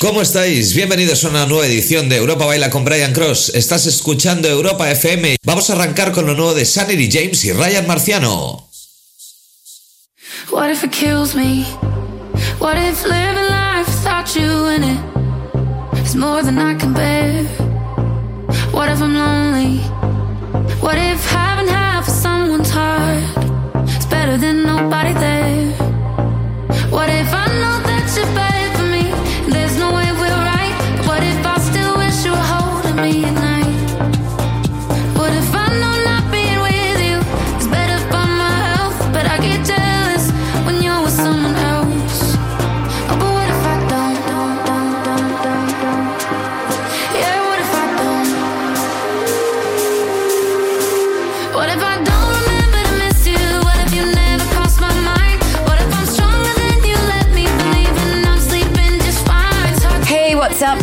¿Cómo estáis? Bienvenidos a una nueva edición de Europa Baila con Brian Cross. Estás escuchando Europa FM. Vamos a arrancar con lo nuevo de Sanity James y Ryan Marciano. What if it kills me? What if living life without you in it is more than I can bear? What if I'm lonely? What if having half of someone's heart is better than nobody there? What if I know that you're better?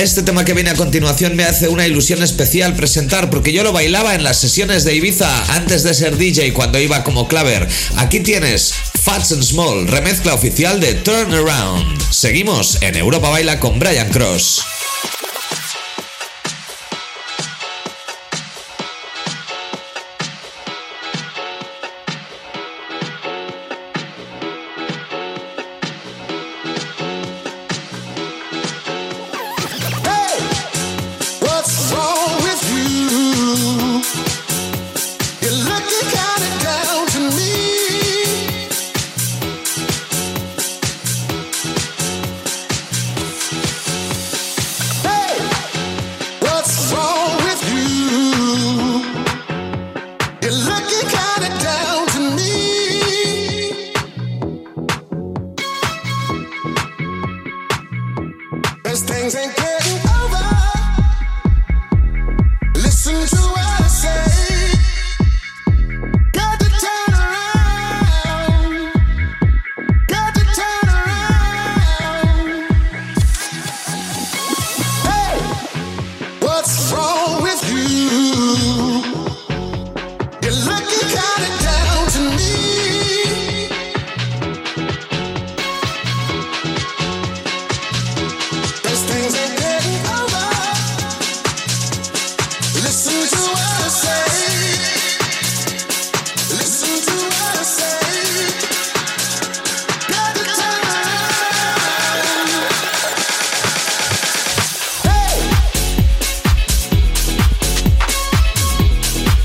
Este tema que viene a continuación me hace una ilusión especial presentar porque yo lo bailaba en las sesiones de Ibiza antes de ser DJ cuando iba como claver. Aquí tienes Fats and Small, remezcla oficial de Turn Around. Seguimos en Europa Baila con Brian Cross.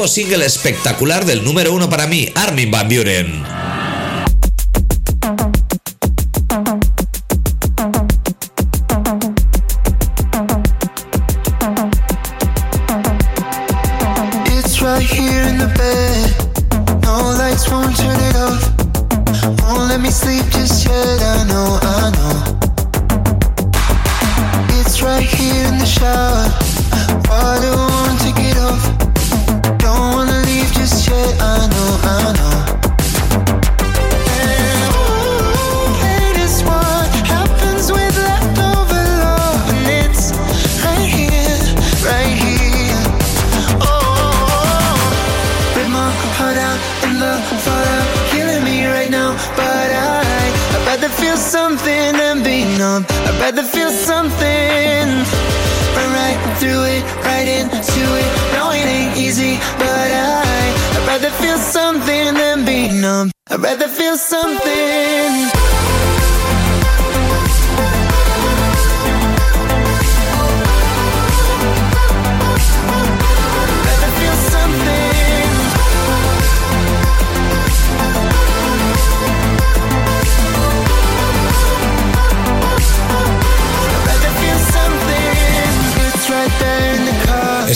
Nuevo single espectacular del número uno para mí, Armin Van Buren. Tried to feel something. run right through it, right into it. No, it ain't easy, but I. I'd rather feel something than be numb. I'd rather feel something.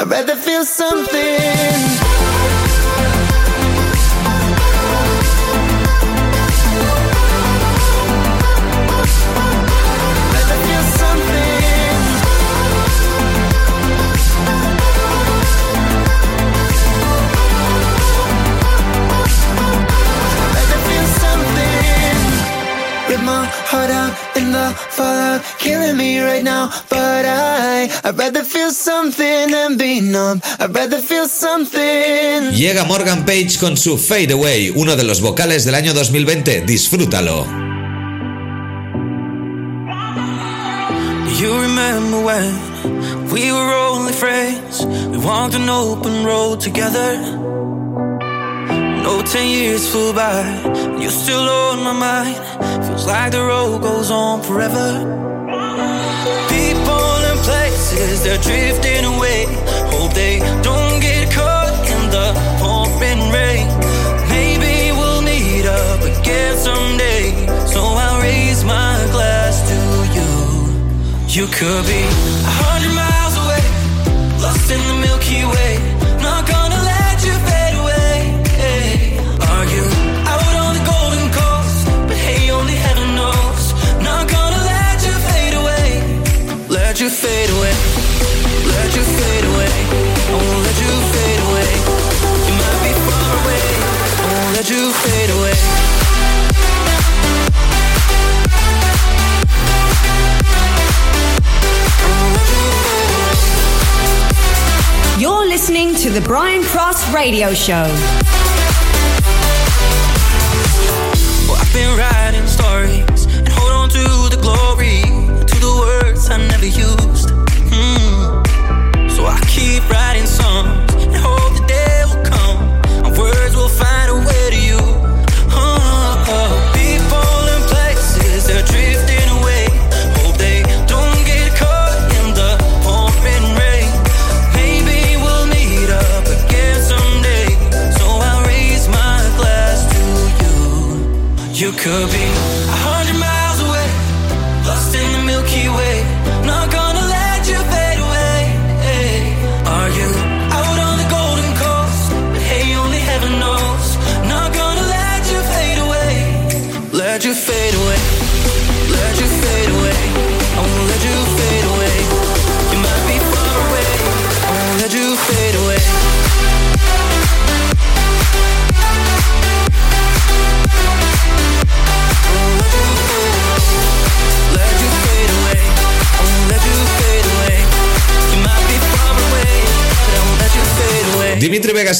I'd rather feel something. I'd rather feel something than be numb. I'd rather feel something. Llega Morgan Page con su Fade Away, uno de los vocales del año 2020. Disfrútalo. You remember when we were only friends? We walked an open road together. No, ten years flew by, and you're still on my mind. Feels like the road goes on forever. Places, they're drifting away. Hope they don't get caught in the pouring rain. Maybe we'll meet up again someday. So I'll raise my glass to you. You could be a hundred miles away, lost in the Milky Way. to fade away You're listening to the Brian Cross Radio Show. Well, I've been writing stories and hold on to the glory, to the words I never used. Mm. So I keep writing stories.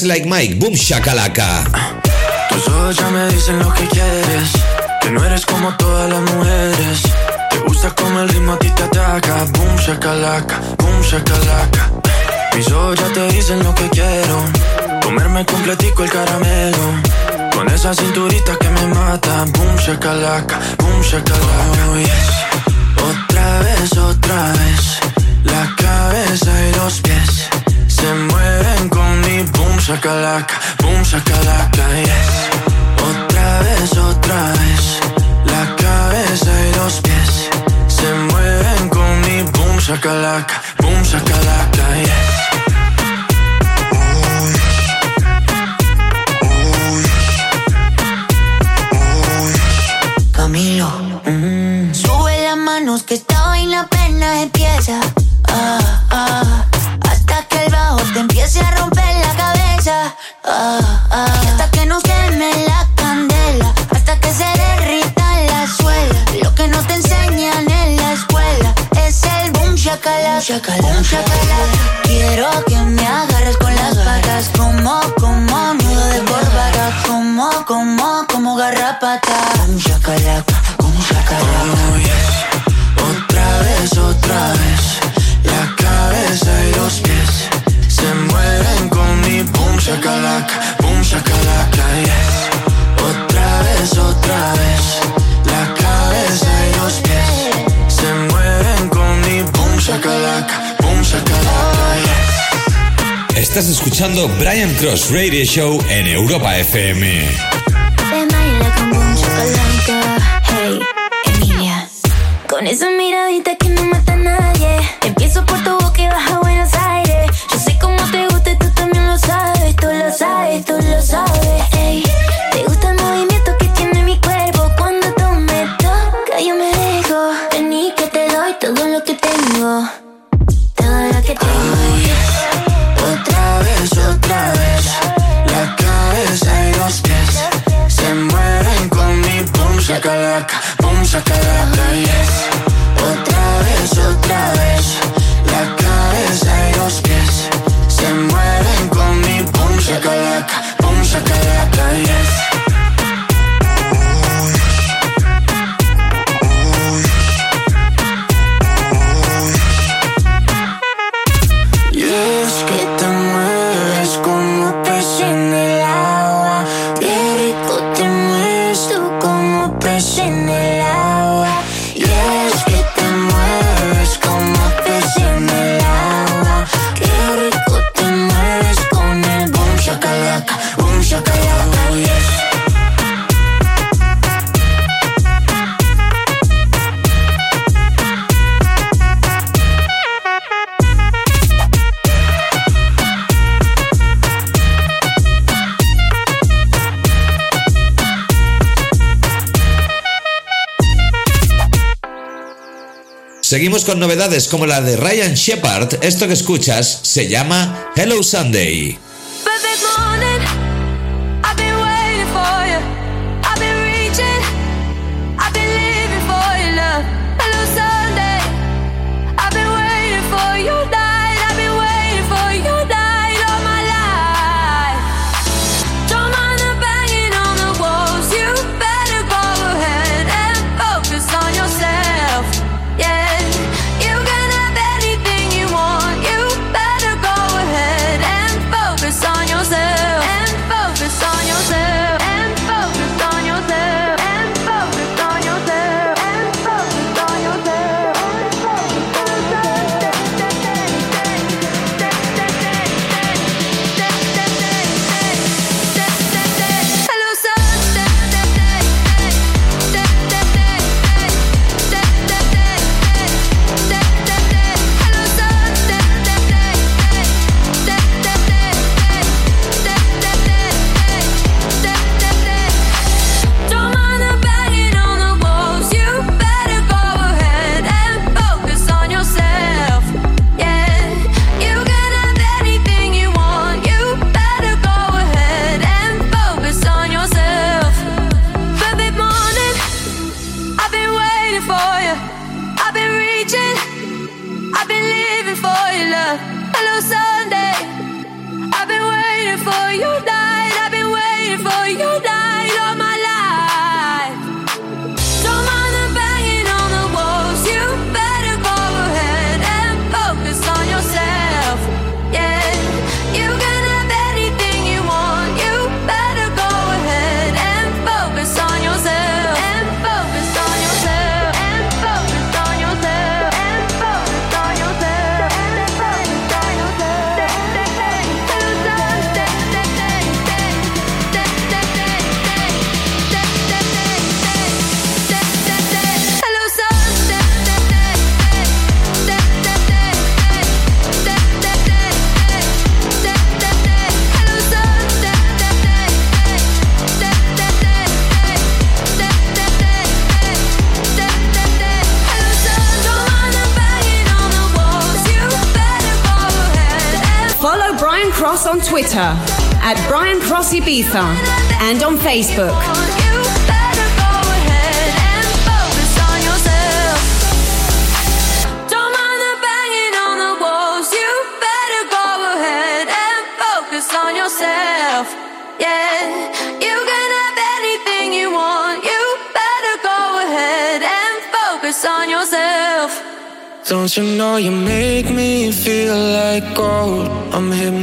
Like Mike, Boom Shakalaka. Tus ojos ya me dicen lo que quieres, que no eres como todas las mujeres. Te gusta como el ritmo a ti te ataca, Boom Shakalaka, Boom Shakalaka. Mis ojos ya te dicen lo que quiero, comerme completico el caramelo. Con esa cinturita que me mata, boom shakalaka, boom shakalaka. Otra vez, otra vez, la cabeza y los pies shakalaka, boom shakalaka, yes. Otra vez, otra vez, la cabeza y los pies se mueven con mi boom shakalaka, boom shakalaka, yes. Camilo. Mm, sube las manos que esta vaina apenas empieza. Ah. Uh escuchando Brian Cross Radio Show en Europa FM. Chocolate. Con esa miradita que no mata nada Como apasionada Seguimos con novedades como la de Ryan Shepard. Esto que escuchas se llama Hello Sunday. Ahead and on Facebook. Don't you know you make me feel like gold? I'm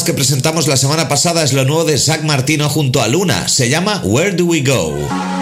que presentamos la semana pasada es lo nuevo de Zach Martino junto a Luna. Se llama Where Do We Go?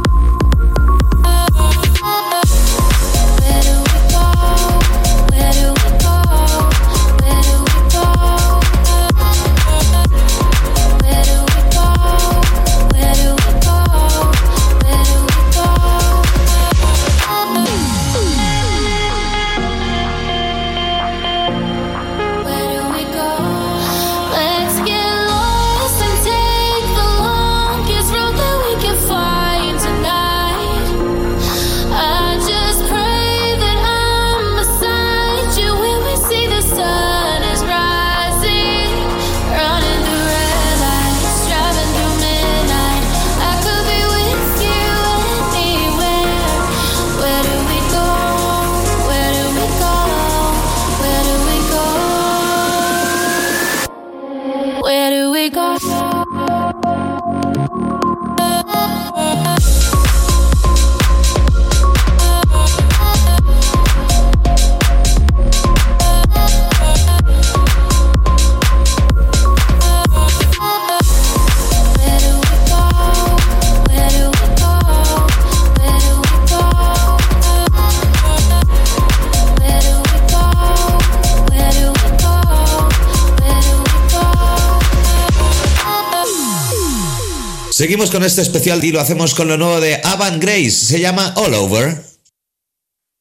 Seguimos con este especial y lo hacemos con lo nuevo de Avan Grace. Se llama All Over.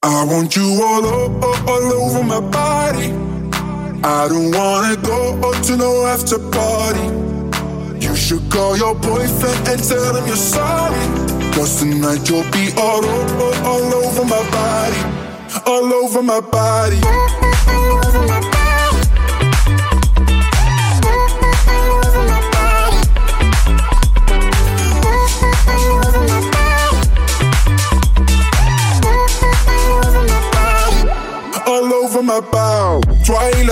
I want you all, all, all over my body. I don't wanna go to no after party. You should call your boyfriend and tell him you're sorry. Cause tonight you'll be all, all, all over my body. All over my body. All over my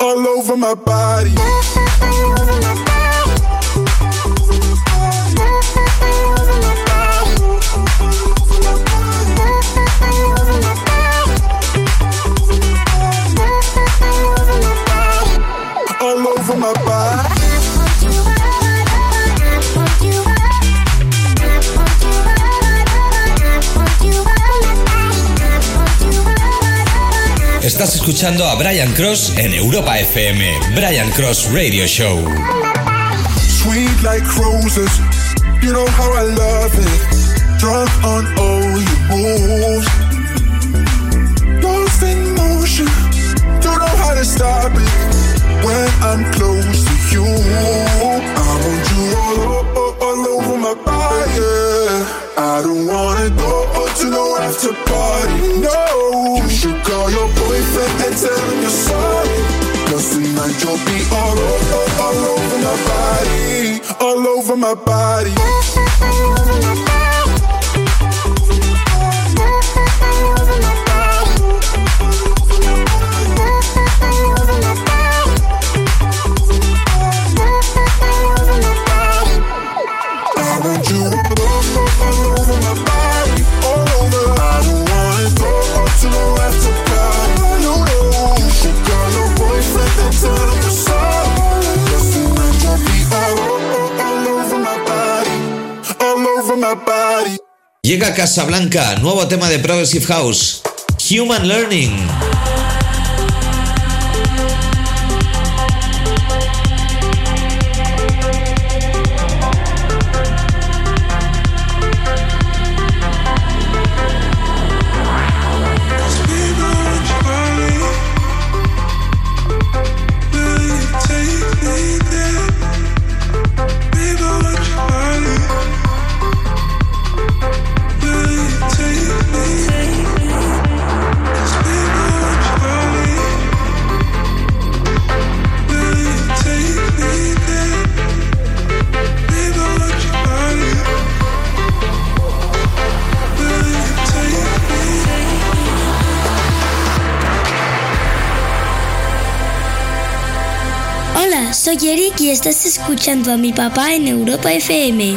All over my body. Estás escuchando a Brian Cross en Europa FM. Brian Cross Radio Show. Sweet like roses, you know how I love it. Drunk on all your moves. Lost in motion, don't know how to stop it. When I'm close to you, I want you all, all, all over my body. I don't wanna go to no after party, no. Boyfriend and tell him you're sorry. Cause tonight you'll be all over, all over my body, all over my body. All over my body. Casablanca, nuevo tema de Progressive House, Human Learning. Y estás escuchando a mi papá en Europa FM.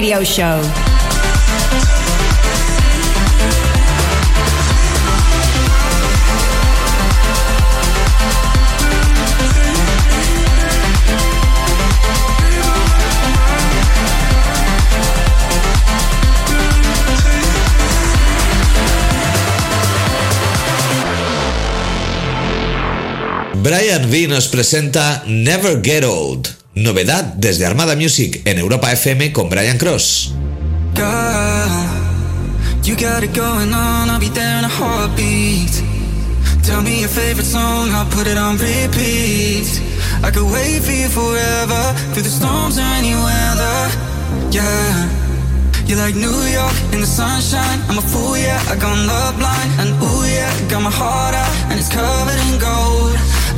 Radio show. Brian V nos presenta Never Get Old. Novedad desde Armada Music en Europa FM con Brian Cross. you like New York in the sunshine. I'm a yeah. Blind, and ooh, yeah. Got my heart out, and it's covered in gold.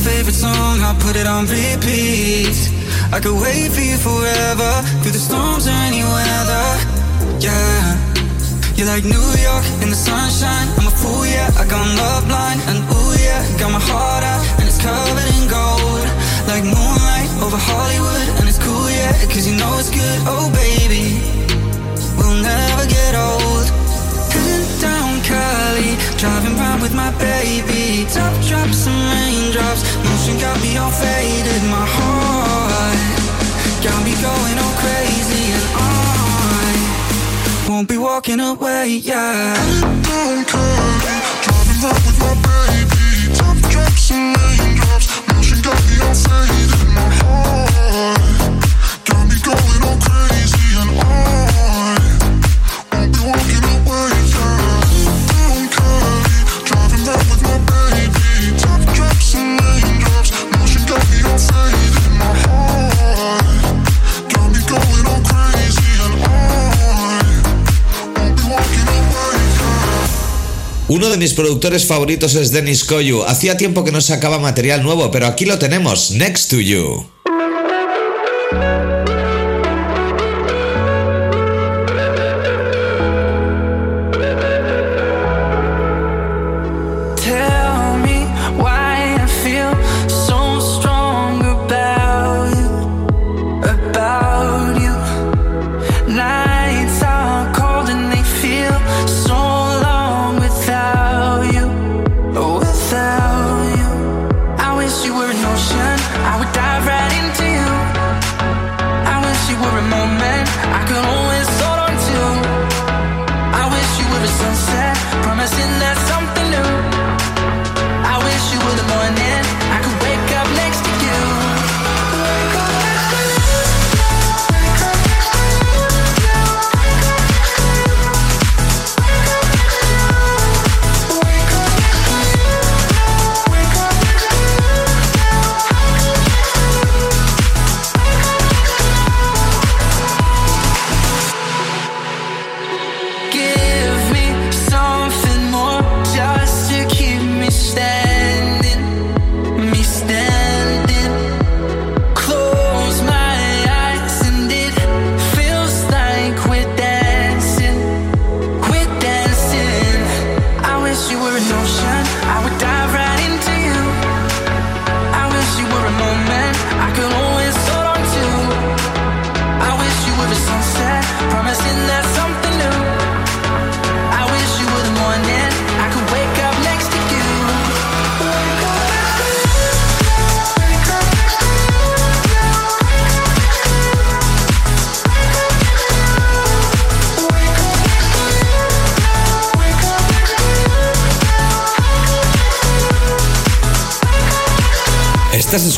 favorite song, I'll put it on repeat. I could wait for you forever, through the storms or any weather. Yeah. You're like New York in the sunshine. I'm a fool, yeah. I got love blind, and ooh, yeah. Got my heart out, and it's covered in gold. Like moonlight over Hollywood, and it's cool, yeah. Cause you know it's good, oh baby. We'll never get old. Cali, driving round with my baby. Top drops and raindrops, motion got me all faded. My heart got me going all crazy, and I won't be walking away, yeah. Cali, driving round with my baby. Top drops and raindrops, motion got me all faded. Mis productores favoritos es Dennis Koyu. Hacía tiempo que no sacaba material nuevo, pero aquí lo tenemos, Next to You.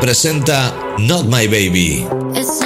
Presenta Not My Baby.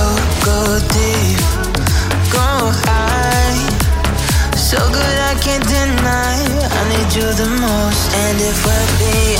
And if we're being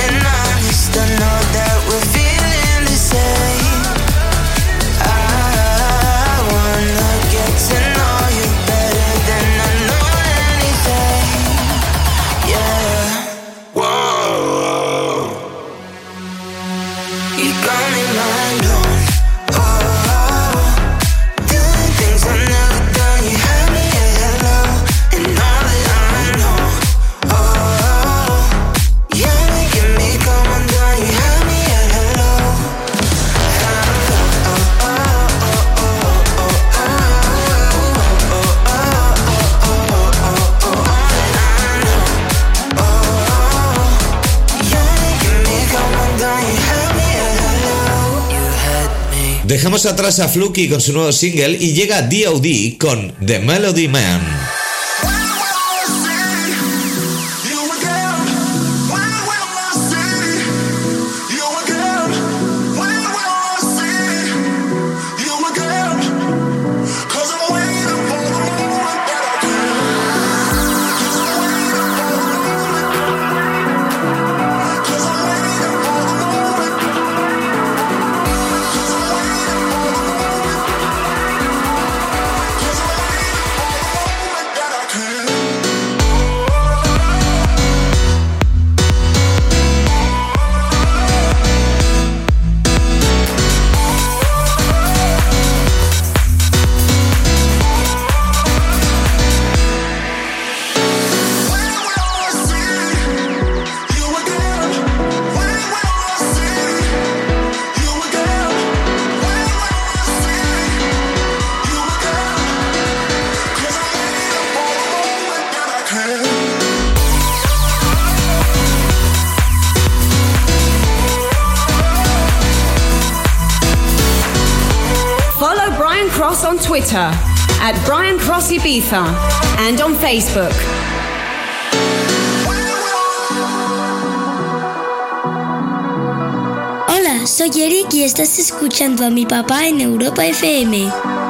atrás a Fluky con su nuevo single y llega DOD con The Melody Man. Twitter at Brian Cross Ibiza and on Facebook. Hola, soy Eric y estás escuchando a mi papá en Europa FM.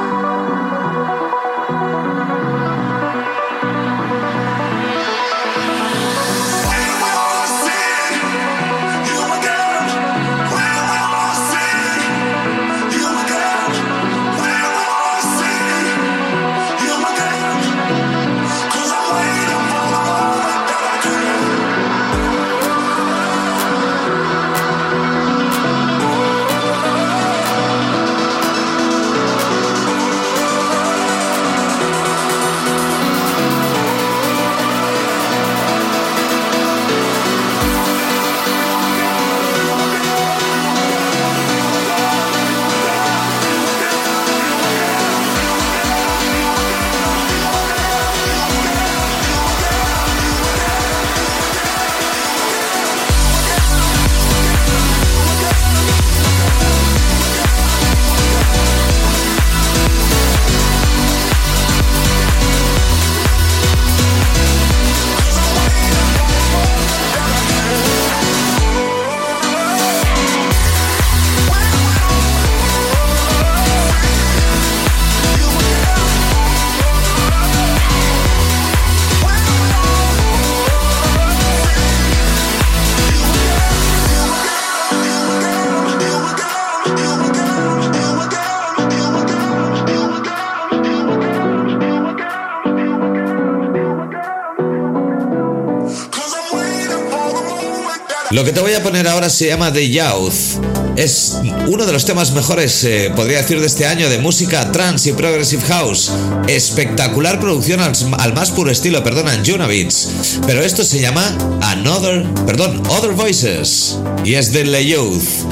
Lo que te voy a poner ahora se llama The Youth. Es uno de los temas mejores, eh, podría decir, de este año de música trance y progressive house. Espectacular producción al, más puro estilo, perdonan, Junavits. Pero esto se llama Another, perdón, Other Voices. Y es de The Youth.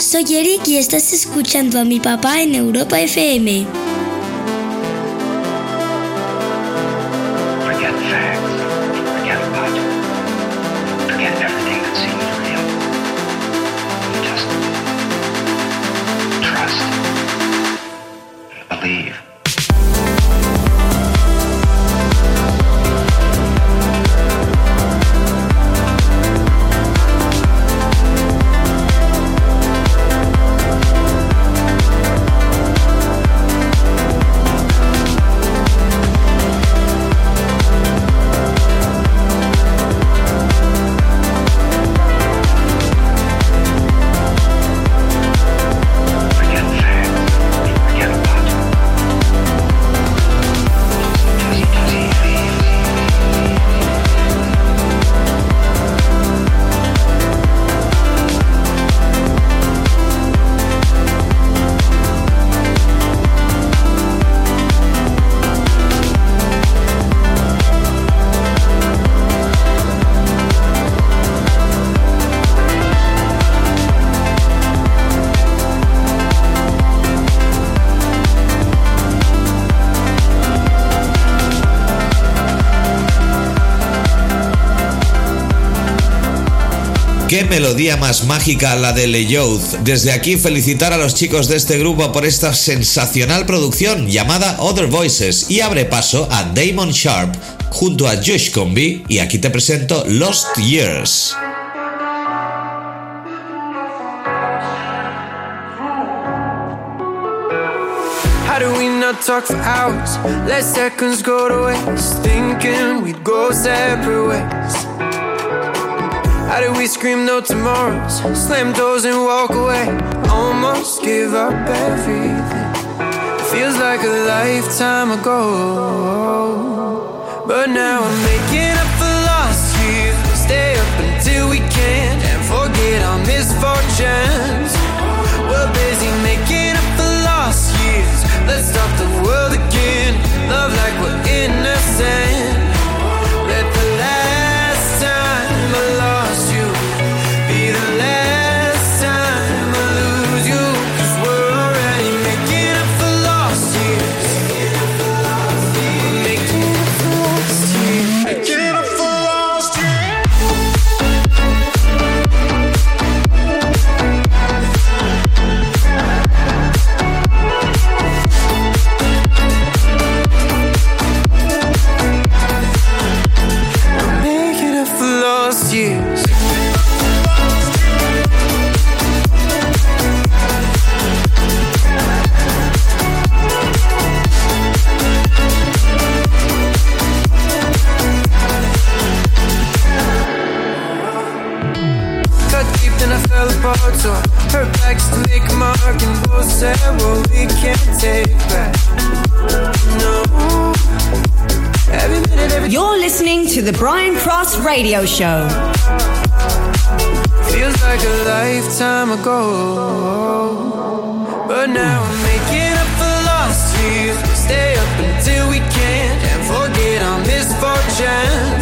Soy Eric y estás escuchando a mi papá en Europa FM. Melodía más mágica la de Le Youth. Desde aquí felicitar a los chicos de este grupo por esta sensacional producción llamada Other Voices y abre paso a Damon Sharp junto a Josh Combi y aquí te presento Lost Years. How do we scream no tomorrows? Slam doors and walk away. Almost give up everything. Feels like a lifetime ago. But now I'm making up for lost years. Stay up until we can't and forget our misfortunes. We're busy making up for lost years. Let's stop the world again. Love like we're innocent. Fell apart. So I hurt to make a mark. And both said, well, we can't take back. No. Every minute, every You're listening to the Brian Cross Radio Show. Feels like a lifetime ago. But now I'm making up for lost years. Stay up until we can't and forget our misfortunes.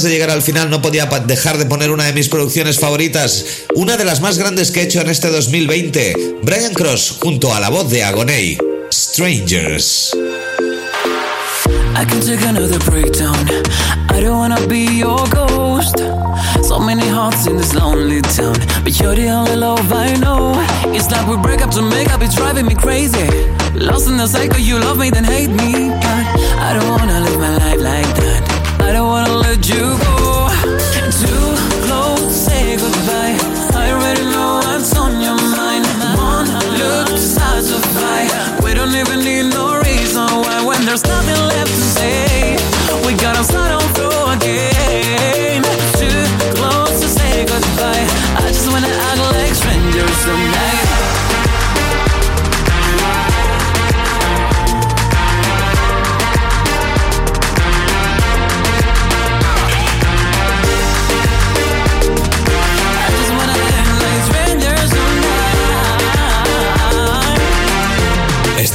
Antes de llegar al final no podía dejar de poner una de mis producciones favoritas, una de las más grandes que he hecho en este 2020, Brian Cross junto a la voz de Agoney, Strangers. I can take another breakdown. I don't wanna be your ghost. So many hearts in this lonely town, but you're the only love I know. It's like we break up to make up, it's driving me crazy. Lost in the cycle, you love me, then hate me. But I don't wanna live my life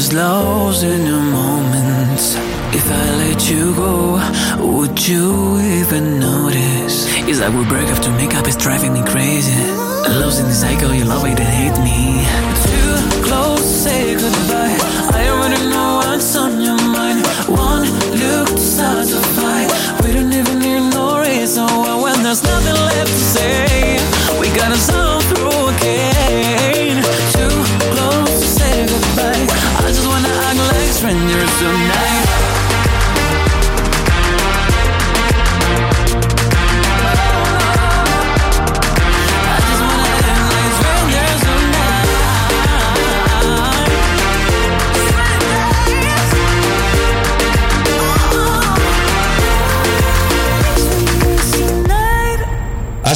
Just lost in a moment. If I let you go, would you even notice? It's like we break up to make up, it's driving me crazy. Lost in the cycle, you love me, then hate me. Too close, say goodbye.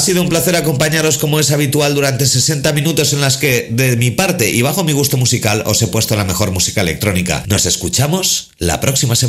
Sido un placer acompañaros como es habitual durante 60 minutos en las que, de mi parte y bajo mi gusto musical, os he puesto la mejor música electrónica. Nos escuchamos la próxima semana.